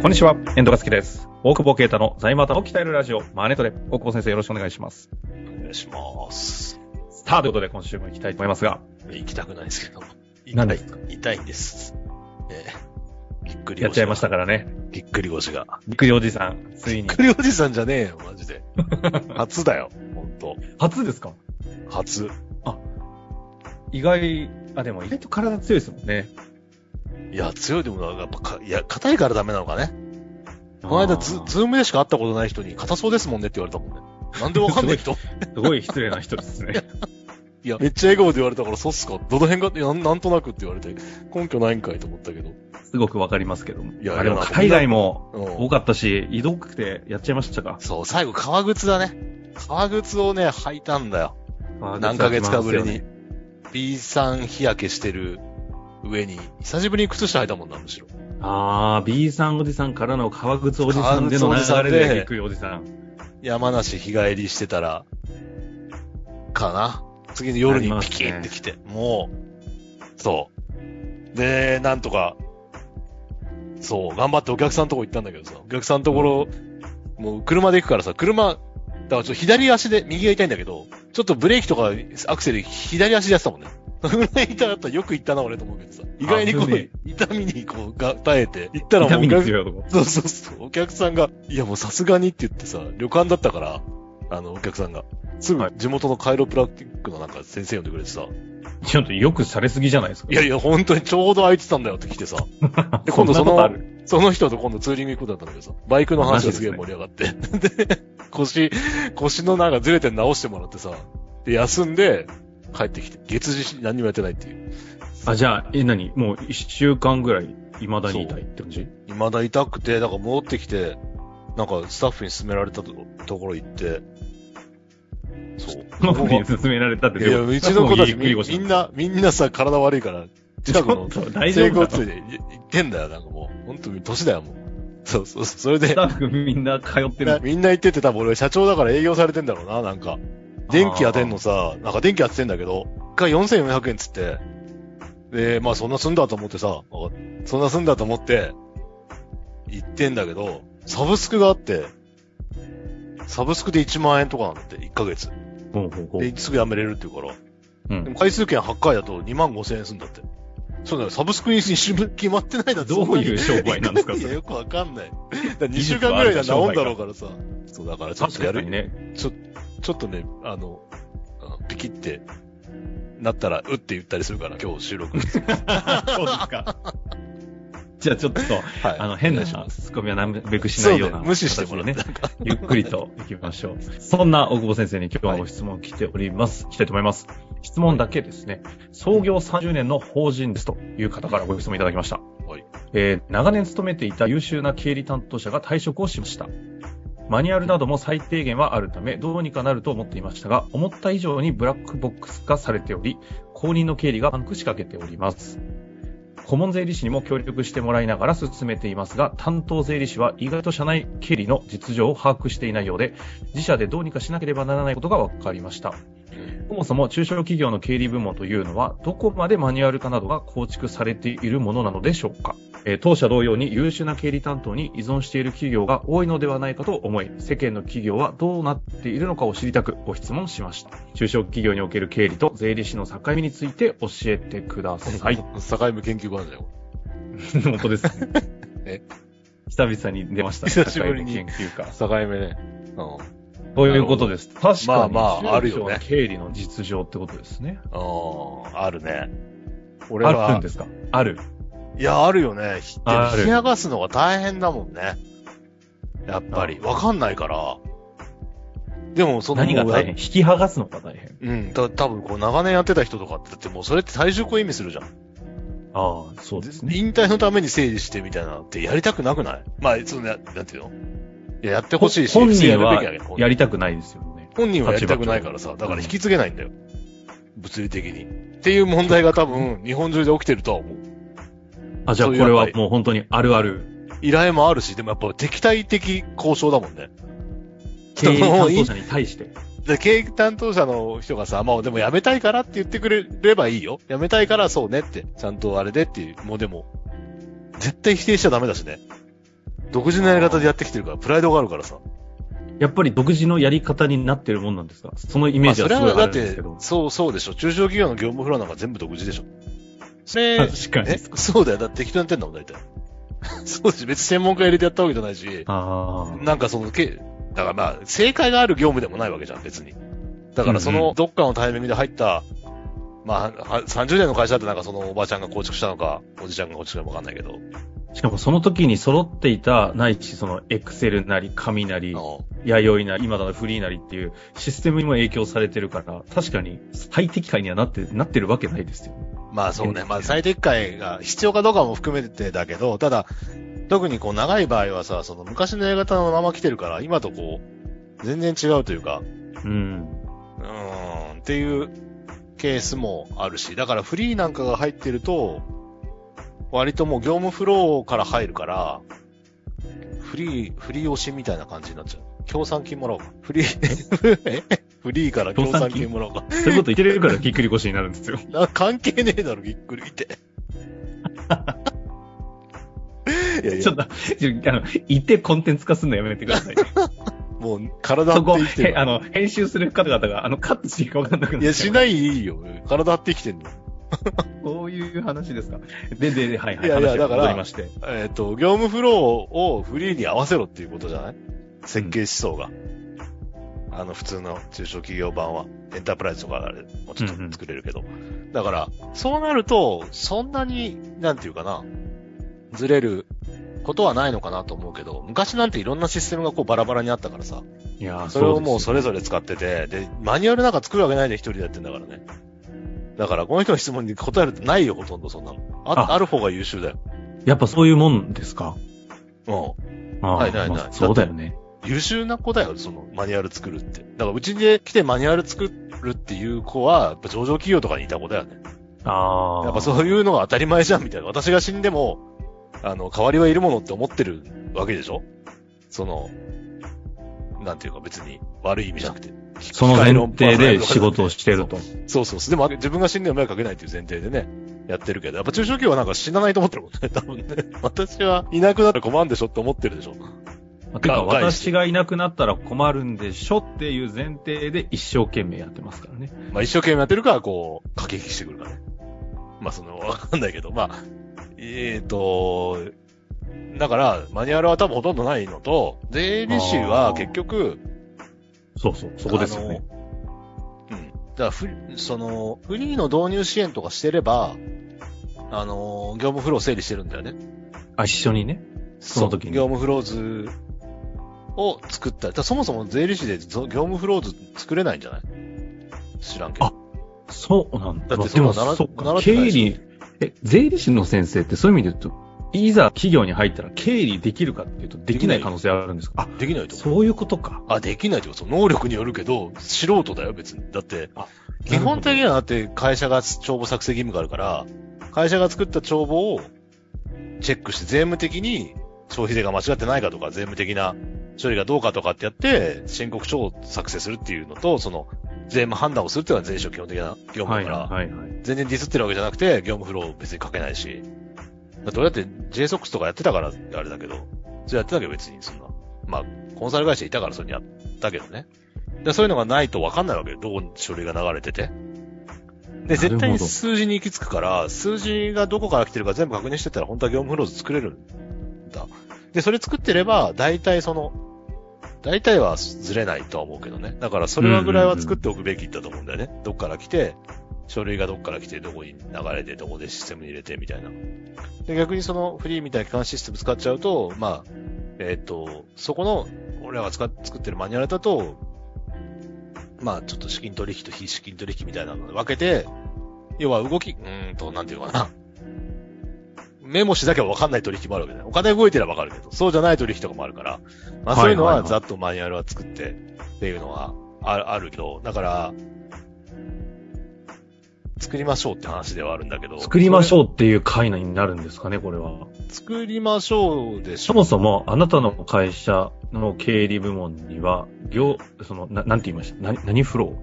こんにちは、遠藤和樹です。大久保啓太の財務頭を鍛えるラジオ、マネトレ。大久保先生よろしくお願いします。お願いします。スターということで今週も行きたいと思いますが、行きたくないですけど。何で？すか痛いんです。ええぎっくりやっちゃいましたからね。ぎっくり腰が。びっくりおじさん、ついにぎっ。くりおじさんじゃねえよ、マジで。初だよ、ほんと。初ですか？初。意外、あ、でも意外と体強いですもんね。いや、強いでもな、やっぱか、いや、硬いからダメなのかね。この間ズ、ズームでしか会ったことない人に、硬そうですもんねって言われたもんね。なんでわかんない人すごい失礼な人ですね。いや、めっちゃ笑顔で言われたから、そうっすかどの辺が、なんなんとなくって言われて、根拠ないんかいと思ったけど。すごくわかりますけども。いやあでも海外もうん多かったし、移動くてやっちゃいましたか。そう、最後、革靴だね。革靴をね、履いたんだよ。何ヶ月かぶりに。B3 日焼けしてる上に、久しぶりに靴下履いたもんな、むしろ。あー、B さんおじさんからの革靴おじさんでの流れででびっくりおじさん。山梨日帰りしてたら、かな。次の夜にピキって来て、もう、そう。で、なんとか、そう、頑張ってお客さんのとこ行ったんだけどさ、お客さんのところ、もう車で行くからさ、車、だからちょっと左足で、右が痛いんだけど、ちょっとブレーキとかアクセル左足でやってたもんね。そのぐらい痛かったらよく行ったな、俺と思うけどさ。意外にこう、痛みにこう、が、耐えて、行ったらもう痛みに強い男。そうそうそう。お客さんが、いやもうさすがにって言ってさ、旅館だったから、あの、お客さんが、すぐはい。地元のカイロプラクティックのなんか先生呼んでくれてさ、ちょっとよくされすぎじゃないですか。いやいや、本当にちょうど空いてたんだよって来てさ、で今度そのその人と今度ツーリング行くことだったんだけどさ、バイクの話がすげえ盛り上がって、で、腰、腰のなんかずれて直してもらってさ、で、休んで、帰ってきて、月次何にもやってないっていう。あ、じゃあ、え、何？もう一週間ぐらい未だに痛いって感じ？未だ痛くて、なんか戻ってきて、なんかスタッフに勧められたとところ行って、そう。マフに勧められたっていやうちの子たちみみんな、みんなさ、体悪いから、近くのちょっと大丈整夫なの骨院で行ってんだよ、なんかもう。本当に年だよ、もう。そうそう、それでス、タッフみんな通ってる。みんな行ってて多分俺社長だから営業されてんだろうな、なんか。電気当てんのさ、なんか電気当ててんだけど、一回4400円つって、で、まあそんな済んだと思ってさ、そんな済んだと思って、行ってんだけど、サブスクがあって、サブスクで1万円とかなんだって、1ヶ月。ほうほうほうで、すぐやめれるって言うから。うん。でも回数券8回だと2万5千円するんだって。そうだよ、サブスクに決まってないだどういう商売なんですかいそれや、よくわかんない。だ2週間ぐらいで治んだろうからさ。そう、だからちょっとやる。ね。ちょ、ちょっとね、あの、あピキって、なったら、うって言ったりするから、今日収録。そうですか。じゃあちょっと、はい。あの、変なツッコミはなるべくしないような、無視してもら。ねゆっくりと行きましょう。そんな大久保先生に今日はご質問来ております。来たいと思います。質問だけですね。創業30年の法人ですという方からご質問いただきました。はい。えー長年勤めていた優秀な経理担当者が退職をしました。マニュアルなども最低限はあるため、どうにかなると思っていましたが、思った以上にブラックボックス化されており、公認の経理がパンクしかけております。顧問税理士にも協力してもらいながら進めていますが、担当税理士は意外と社内経理の実情を把握していないようで、自社でどうにかしなければならないことが分かりました。そもそも中小企業の経理部門というのは、どこまでマニュアル化などが構築されているものなのでしょうか、えー当社同様に優秀な経理担当に依存している企業が多いのではないかと思い、世間の企業はどうなっているのかを知りたくご質問しました。中小企業における経理と税理士の境目について教えてください。境目研究家なんだよ。本当ですね。え？久々に出ましたね。久しぶりに。境目ね。うん。そういうことです。確かに。まあまああるよね経理の実情ってことですね。ああ、あるね。俺あは、るんですか？ある。いや、あるよね。ひでもある冷やがすのが大変だもんね。やっぱり。わかんないから。でも、その、何が大変？引き剥がすのが大変。うん。だ多分こう長年やってた人とかって、だってもうそれって退職を意味するじゃん。ああ、そうですね。引退のために整理してみたいなのってやりたくなくない？まあ、その、ななんていうの？いや、やってほしいし、本人はやりたくないですよね。本人はやりたくないからさ、だから引き継げないんだよ。物理的に。っていう問題が多分、日本中で起きてるとは思う。あ、じゃあこれはもう本当にあるある。依頼もあるし、でもやっぱ敵対的交渉だもんね。経営 担当者に対して。で、経営担当者の人がさ、まあでも辞めたいからって言ってくれればいいよ。辞めたいからそうねって、ちゃんとあれでっていう、もうでも、絶対否定しちゃダメだしね。独自のやり方でやってきてるから、プライドがあるからさ。やっぱり独自のやり方になってるもんなんですか？そのイメージはすごいあまあそれはだってるんですけど。、そう、そうでしょ。中小企業の業務フローなんか全部独自でしょ。それ、確かにえ、そうだよ。だって適当にやってんだもん、大体。そうです。別に専門家入れてやったわけじゃないし、ああ。なんかその、け、だからまあ、正解がある業務でもないわけじゃん、別に。だからその、どっかのタイミングで入った、まあ、は30年の会社だってなんかそのおばちゃんが構築したのか、おじちゃんが構築したのかわかんないけど。しかもその時に揃っていた、ないし、その、エクセルなり、紙なり、弥生なり、今だのフリーなりっていうシステムにも影響されてるから、確かに最適解にはなって、なってるわけないですよ。まあそうね。まあ最適解が必要かどうかも含めてだけど、ただ、特にこう長い場合はさ、その昔のやり方のまま来てるから、今とこう、全然違うというか、うん。うーん、っていうケースもあるし、だからフリーなんかが入ってると、割ともう業務フローから入るから、フリー、フリー推しみたいな感じになっちゃう。協賛金もらおうか。フリー、え？フリーから協賛金もらおうか。そういうこと言ってるからぎっくり腰になるんですよ。な 関係ねえだろ、ぎっくりって。いやいやちょっ、と、あの、言ってコンテンツ化するのやめてくださいね。もう体って生きてる。へあの、編集する方々が、あの、カットしていいか分かんなくなっいや、しないいよ。体張って生きてんの。そういう話ですか？で、で、ではいはい。いやいや話が戻りまして。えっ、と、業務フローをフリーに合わせろっていうことじゃない？設計思想が。あの、普通の中小企業版は、エンタープライズとかあれ、もうちょっと作れるけど。だから、そうなると、そんなに、なんていうかな、ずれることはないのかなと思うけど、昔なんていろんなシステムがこうバラバラにあったからさ、いやーそれをもうそれれ。ぞれ使ってて、で、マニュアルなんか作るわけないで一人でやってんだからね。だから、この人の質問に答えるとないよ、ほとんどそんなの。あ、あある方が優秀だよ。やっぱそういうもんですか？うん。ああないないないまあそうだよね。優秀な子だよ、そのマニュアル作るって。だからうちで来てマニュアル作るっていう子は、やっぱ上場企業とかにいた子だよね。ああ。やっぱそういうのが当たり前じゃん、みたいな。私が死んでも、あの、代わりはいるものって思ってるわけでしょ？その、なんていうか別に悪い意味じゃなくて。その前提で仕事をしてると。そうそうそう。でも自分が死んでも迷惑かけないっていう前提でね、やってるけど、やっぱ中小企業はなんか死なないと思ってるもんね、多分ね。私はいなくなったら困るんでしょって思ってるでしょ。てか、が私がいなくなったら困るんでしょっていう前提で一生懸命やってますからね。まあ一生懸命やってるから、こう、駆け引きしてくるからね。まあその、わかんないけど、まあ、えーと、だから、マニュアルは多分ほとんどないのと、税理士は結局、そうそう、そこですよね。うん。だからフリ、その、フリーの導入支援とかしてれば、あの、業務フロー整理してるんだよね。あ、一緒にね。その時にう業務フロー図を作ったり。そもそも税理士でぞ業務フロー図作れないんじゃない？知らんけど。あそうなんだ。だってでも、そんな習そっ経理、え、税理士の先生ってそういう意味で言うと、いざ企業に入ったら経理できるかっていうと、できない可能性あるんですか？あ、できないと。そういうことか。あ、できないってこと？能力によるけど、素人だよ、別に。だってあ、基本的にはだって会社が帳簿作成義務があるから、会社が作った帳簿をチェックして税務的に消費税が間違ってないかとか、税務的な処理がどうかとかってやって、申告書を作成するっていうのと、その、税務判断をするっていうのは税理士の基本的な業務はいだから、はいはい。全然ディスってるわけじゃなくて、業務フロー別に書けないし。だって俺だって JSOX とかやってたからあれだけど、それやってたけど別にそんな。まあ、コンサル会社いたからそれにやったけどね。でそういうのがないと分かんないわけよ。どこに書類が流れてて。で、絶対に数字に行き着くから、数字がどこから来てるか全部確認してたら本当は業務フロー図作れるんだ。で、それ作ってれば、大体その、大体はずれないとは思うけどね。だからそれはぐらいは作っておくべきだと思うんだよね。どっから来て、書類がどっから来て、どこに流れて、どこでシステムに入れて、みたいな。で、逆にそのフリーみたいな機関システム使っちゃうと、まあ、えっ、と、そこの、俺らが使っ作ってるマニュアルだと、まあ、ちょっと資金取引と非資金取引みたいなので分けて、要は動き、うーんと、なんていうのかな。メモしなきゃ分かんない取引もあるわけだよ。お金動いてれば分かるけど、そうじゃない取引とかもあるから、まあそういうのはざっとマニュアルは作ってっていうのはああるけど、だから、作りましょうって話ではあるんだけど。作りましう。ょうっていう会になるんですかね、これは。作りましょうでしょ。そもそも、あなたの会社の経理部門には、業、その、ななんて言いました？何、何フロ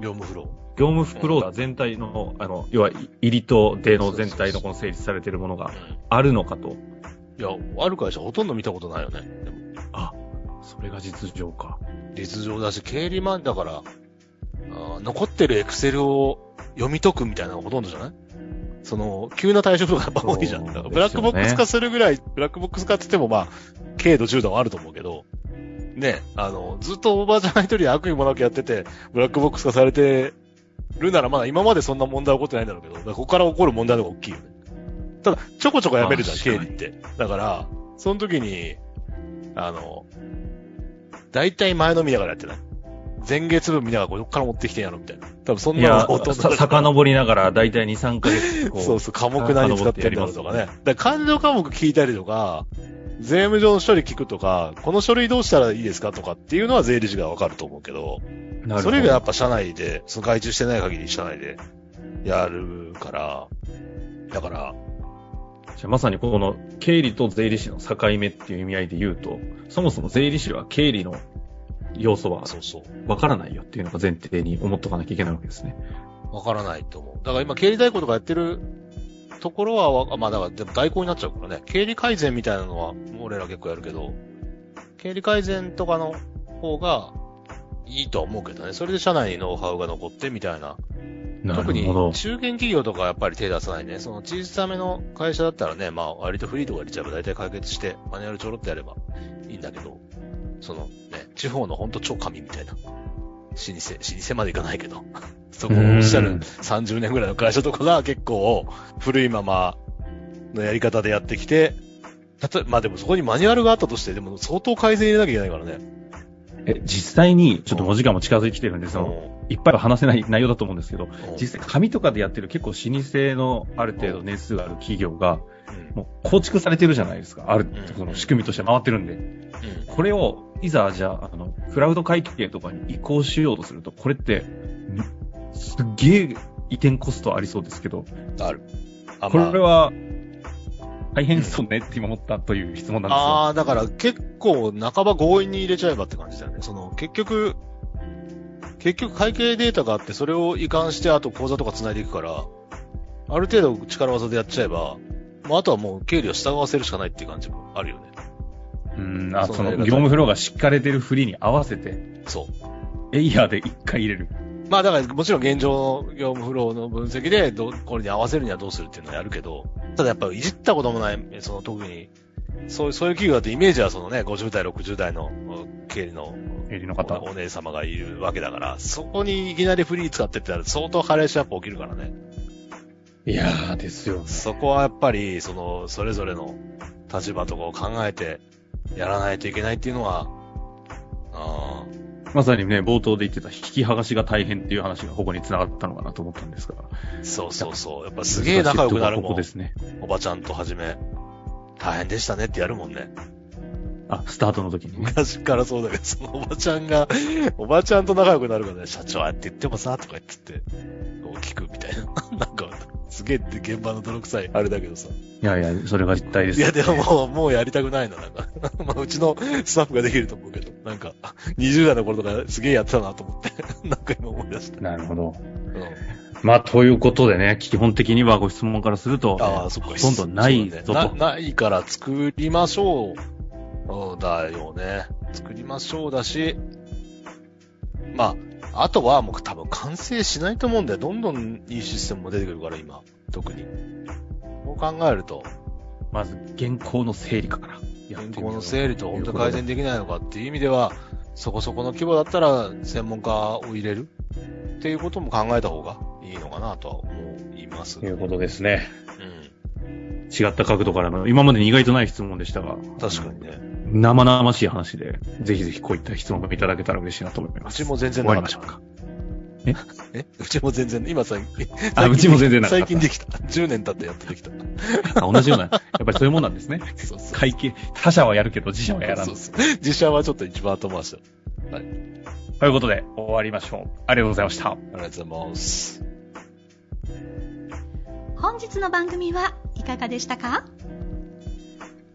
ー？業務フロ業務フローが全体の、あの、要は、入りと出の全体のこの成立されているものがー。あるのかといや、ある会社ほとんど見たことないよね。でもあ、それが実情か。実情だし、経理マンだから、あー残ってるエクセルを読み解くみたいなのがほとんどじゃない？その、急な退職がやっぱ多いじゃん。そうだからブラックボックス化するぐらい、ブラックボックス化って言ってもまあ、軽度重度はあると思うけど、ね、あの、ずっとおばあちゃんが一人で悪意もなくやってて、ブラックボックス化されてるならまだ今までそんな問題起こってないんだろうけど、だからここから起こる問題の方が大きいよね。ただ、ちょこちょこやめるじゃん、経理って。だから、その時に、あの、大体前の見ながらやってない。前月分見ながらこれどっから持ってきてんやろみたいな。多分そんいやな遡りながら、だいたい2、3ヶ月、こう。そうそう、科目何使ってんだろうとかね。だから感情科目聞いたりとか、税務上の処理聞くとか、この書類どうしたらいいですかとかっていうのは税理士がわかると思うけど、なるほどそれがやっぱ社内で、その外注してない限り社内でやるから、だから、じゃあまさにこの経理と税理士の境目っていう意味合いで言うと、そもそも税理士は経理の要素はそうそう。わからないよっていうのが前提に思っとかなきゃいけないわけですね。わからないと思う。だから今、経理代行とかやってるところはわ、まあだから、でも代行になっちゃうからね。経理改善みたいなのは、俺ら結構やるけど、経理改善とかの方がいいとは思うけどね。それで社内にノウハウが残ってみたいな。な特にるほど。中堅企業とかはやっぱり手出さないね。その小さめの会社だったらね、まあ割とフリーとか入れちゃえば大体解決して、マニュアルちょろっとやればいいんだけど、そのね、地方のほんと超神みたいな。老舗、老舗までいかないけど。そこをおっしゃるうん30年ぐらいの会社とかが結構古いままのやり方でやってきて、たとえ、まあでもそこにマニュアルがあったとして、でも相当改善入れなきゃいけないからね。え、実際に、ちょっともう時間も近づいてきてるんで、その、ういっぱいは話せない内容だと思うんですけど、ん実際紙とかでやってる結構老舗のある程度年数がある企業が、うんもう構築されてるじゃないですか。あるうん、その仕組みとして回ってるんで。うんこれを、いざ、じゃあ、あの、クラウド会計とかに移行しようとすると、これって、んすっげえ移転コストありそうですけど、ある。あこまあれは、大変そうねって今思ったという質問なんですよ。ああ、だから結構半ば強引に入れちゃえばって感じだよね。その、結局、結局会計データがあって、それを移管して、あと口座とか繋いでいくから、ある程度力技でやっちゃえば、まあ、あとはもう経理を従わせるしかないっていう感じもあるよね。うん、あ、その、業務フローが敷かれてる振りに合わせて、そう。エイヤーで一回入れる。まあだからもちろん現状の業務フローの分析でどう、これに合わせるにはどうするっていうのはやるけど、ただやっぱいじったこともない、その特に、そうそういう企業だとイメージはそのね、50代、60代の経理の経理の方。お姉様がいるわけだから、そこにいきなりフリー使ってってなると相当ハレーシアップ起きるからね。いやーですよ。そこはやっぱり、その、それぞれの立場とかを考えてやらないといけないっていうのは、あまさにね、冒頭で言ってた引き剥がしが大変っていう話がここに繋がったのかなと思ったんですが。ーそうそうそう。やっぱすげえ仲良くなるもんここで。すね。おばちゃんとはじめ、大変でしたねってやるもんね。あ、スタートの時にね。昔からそうだけど、そのおばちゃんが、おばちゃんと仲良くなるからね、社長あって言ってもさ、とか言ってって、こう聞くみたいな。なんか、すげえって現場の泥臭いあれだけどさ。いやいや、それが実態です。いや、でももう、もうやりたくないな、なんか。まあ、うちのスタッフができると思うけど、なんか、20代の頃とかすげえやってたなと思って、なんか今思い出した。なるほど。うん。まあ、ということでね、基本的にはご質問からすると、ああ、そっか。ほとんどないぞと。ねな、ないから作りましょう。うんだよね。作りましょうだし、まあ、あとはもう多分完成しないと思うんだよ。どんどんいいシステムも出てくるから、今。特に。こう考えると、まず、原稿の整理からやってみよう原稿の整理と本当改善できないのかっていう意味では、そこそこの規模だったら専門家を入れるっていうことも考えた方がいいのかなとは思います。ということですね。うん。違った角度からの、今までに意外とない質問でしたが、確かにね。生々しい話で、ぜひぜひこういった質問をいただけたら嬉しいなと思いうます。ちも全然終なかったわりましょうか。え？うちも全然、今最近。あうちも全然なかった最近できた。10年経ってやっとできた。あ同じような、やっぱりそういうもんなんですね。そうそう。会計、他社はやるけど自社はやらない。そうそう自社はちょっと一番後回しだ。ということで、終わりましょう。ありがとうございました。ありがとうございます。本日の番組はいかがでしたか？